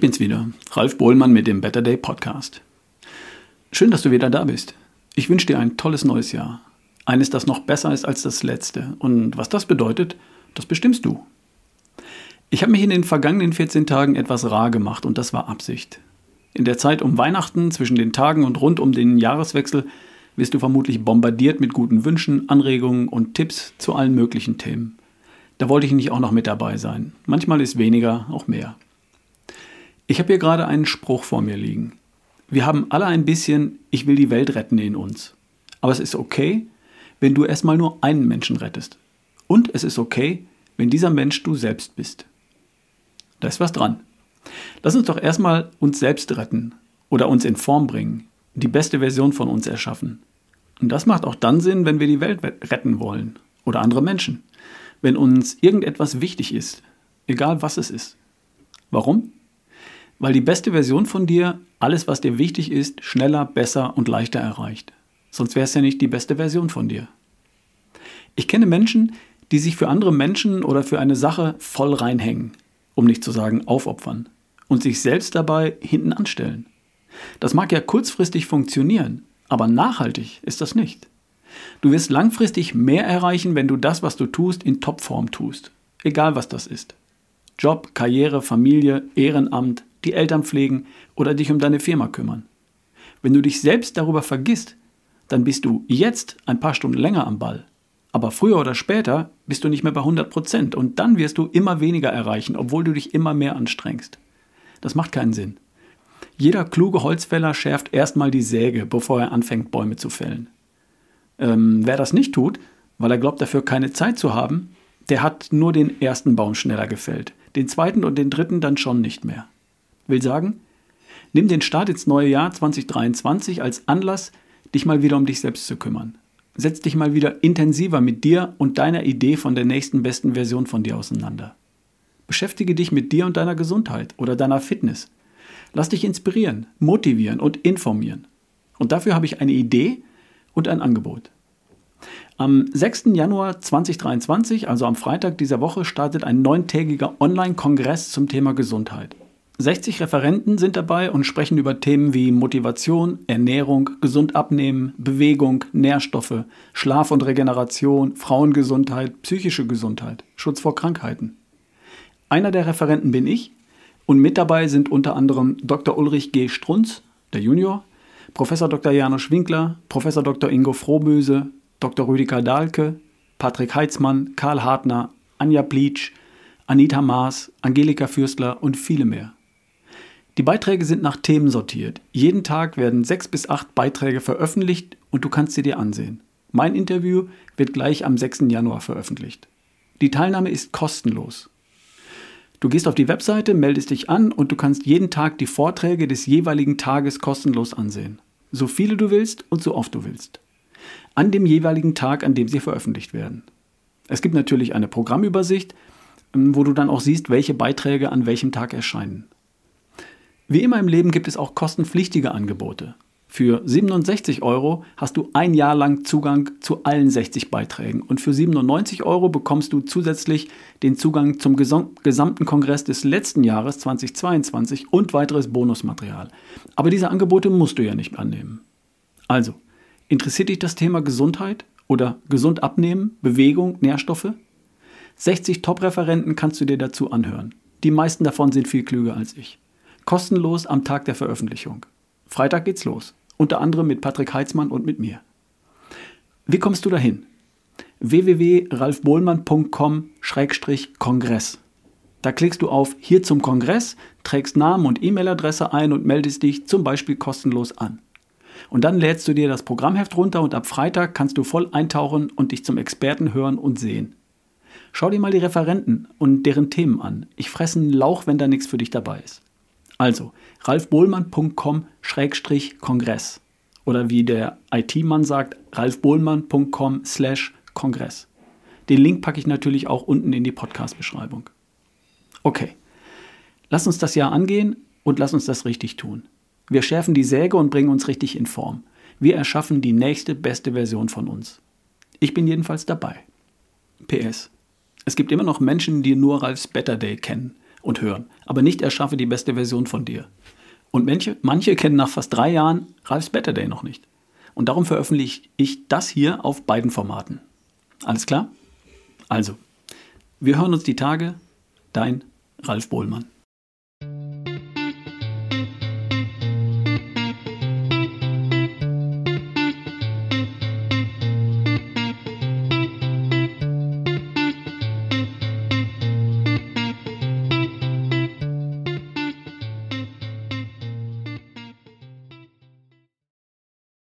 bin's wieder, Ralf Bohlmann mit dem Better Day Podcast. Schön, dass du wieder da bist. Ich wünsche dir ein tolles neues Jahr. Eines, das noch besser ist als das letzte. Und was das bedeutet, das bestimmst du. Ich habe mich in den vergangenen 14 Tagen etwas rar gemacht und das war Absicht. In der Zeit um Weihnachten, zwischen den Tagen und rund um den Jahreswechsel wirst du vermutlich bombardiert mit guten Wünschen, Anregungen und Tipps zu allen möglichen Themen. Da wollte ich nicht auch noch mit dabei sein. Manchmal ist weniger auch mehr. Ich habe hier gerade einen Spruch vor mir liegen. Wir haben alle ein bisschen Ich will die Welt retten in uns. Aber es ist okay, wenn du erstmal nur einen Menschen rettest. Und es ist okay, wenn dieser Mensch du selbst bist. Da ist was dran. Lass uns doch erstmal uns selbst retten oder uns in Form bringen, die beste Version von uns erschaffen. Und das macht auch dann Sinn, wenn wir die Welt retten wollen oder andere Menschen. Wenn uns irgendetwas wichtig ist, egal was es ist. Warum? Weil die beste Version von dir alles, was dir wichtig ist, schneller, besser und leichter erreicht. Sonst wäre es ja nicht die beste Version von dir. Ich kenne Menschen, die sich für andere Menschen oder für eine Sache voll reinhängen, um nicht zu sagen aufopfern, und sich selbst dabei hinten anstellen. Das mag ja kurzfristig funktionieren, aber nachhaltig ist das nicht. Du wirst langfristig mehr erreichen, wenn du das, was du tust, in Topform tust. Egal was das ist. Job, Karriere, Familie, Ehrenamt, die Eltern pflegen oder dich um deine Firma kümmern. Wenn du dich selbst darüber vergisst, dann bist du jetzt ein paar Stunden länger am Ball. Aber früher oder später bist du nicht mehr bei 100 Prozent und dann wirst du immer weniger erreichen, obwohl du dich immer mehr anstrengst. Das macht keinen Sinn. Jeder kluge Holzfäller schärft erstmal die Säge, bevor er anfängt, Bäume zu fällen. Ähm, wer das nicht tut, weil er glaubt, dafür keine Zeit zu haben, der hat nur den ersten Baum schneller gefällt, den zweiten und den dritten dann schon nicht mehr. Will sagen, nimm den Start ins neue Jahr 2023 als Anlass, dich mal wieder um dich selbst zu kümmern. Setz dich mal wieder intensiver mit dir und deiner Idee von der nächsten besten Version von dir auseinander. Beschäftige dich mit dir und deiner Gesundheit oder deiner Fitness. Lass dich inspirieren, motivieren und informieren. Und dafür habe ich eine Idee und ein Angebot. Am 6. Januar 2023, also am Freitag dieser Woche, startet ein neuntägiger Online-Kongress zum Thema Gesundheit. 60 Referenten sind dabei und sprechen über Themen wie Motivation, Ernährung, gesund abnehmen, Bewegung, Nährstoffe, Schlaf und Regeneration, Frauengesundheit, psychische Gesundheit, Schutz vor Krankheiten. Einer der Referenten bin ich und mit dabei sind unter anderem Dr. Ulrich G. Strunz, der Junior, Professor Dr. Janusz Winkler, Professor Dr. Ingo Frohböse, Dr. Rüdiger Dahlke, Patrick Heitzmann, Karl Hartner, Anja Pleitsch, Anita Maas, Angelika Fürstler und viele mehr. Die Beiträge sind nach Themen sortiert. Jeden Tag werden sechs bis acht Beiträge veröffentlicht und du kannst sie dir ansehen. Mein Interview wird gleich am 6. Januar veröffentlicht. Die Teilnahme ist kostenlos. Du gehst auf die Webseite, meldest dich an und du kannst jeden Tag die Vorträge des jeweiligen Tages kostenlos ansehen. So viele du willst und so oft du willst. An dem jeweiligen Tag, an dem sie veröffentlicht werden. Es gibt natürlich eine Programmübersicht, wo du dann auch siehst, welche Beiträge an welchem Tag erscheinen. Wie immer im Leben gibt es auch kostenpflichtige Angebote. Für 67 Euro hast du ein Jahr lang Zugang zu allen 60 Beiträgen und für 97 Euro bekommst du zusätzlich den Zugang zum gesamten Kongress des letzten Jahres 2022 und weiteres Bonusmaterial. Aber diese Angebote musst du ja nicht annehmen. Also, interessiert dich das Thema Gesundheit oder gesund abnehmen, Bewegung, Nährstoffe? 60 Top-Referenten kannst du dir dazu anhören. Die meisten davon sind viel klüger als ich. Kostenlos am Tag der Veröffentlichung. Freitag geht's los. Unter anderem mit Patrick Heitzmann und mit mir. Wie kommst du dahin? www.ralfbohlmann.com-kongress. Da klickst du auf Hier zum Kongress, trägst Namen und E-Mail-Adresse ein und meldest dich zum Beispiel kostenlos an. Und dann lädst du dir das Programmheft runter und ab Freitag kannst du voll eintauchen und dich zum Experten hören und sehen. Schau dir mal die Referenten und deren Themen an. Ich fresse einen Lauch, wenn da nichts für dich dabei ist. Also ralfbohlmann.com-kongress oder wie der IT-Mann sagt, ralfbohlmann.com/kongress. Den Link packe ich natürlich auch unten in die Podcast-Beschreibung. Okay, lass uns das Jahr angehen und lass uns das richtig tun. Wir schärfen die Säge und bringen uns richtig in Form. Wir erschaffen die nächste beste Version von uns. Ich bin jedenfalls dabei. PS. Es gibt immer noch Menschen, die nur Ralfs Better Day kennen und hören, aber nicht erschaffe die beste Version von dir. Und manche, manche kennen nach fast drei Jahren Ralfs Better Day noch nicht. Und darum veröffentliche ich das hier auf beiden Formaten. Alles klar? Also, wir hören uns die Tage. Dein Ralf Bohlmann.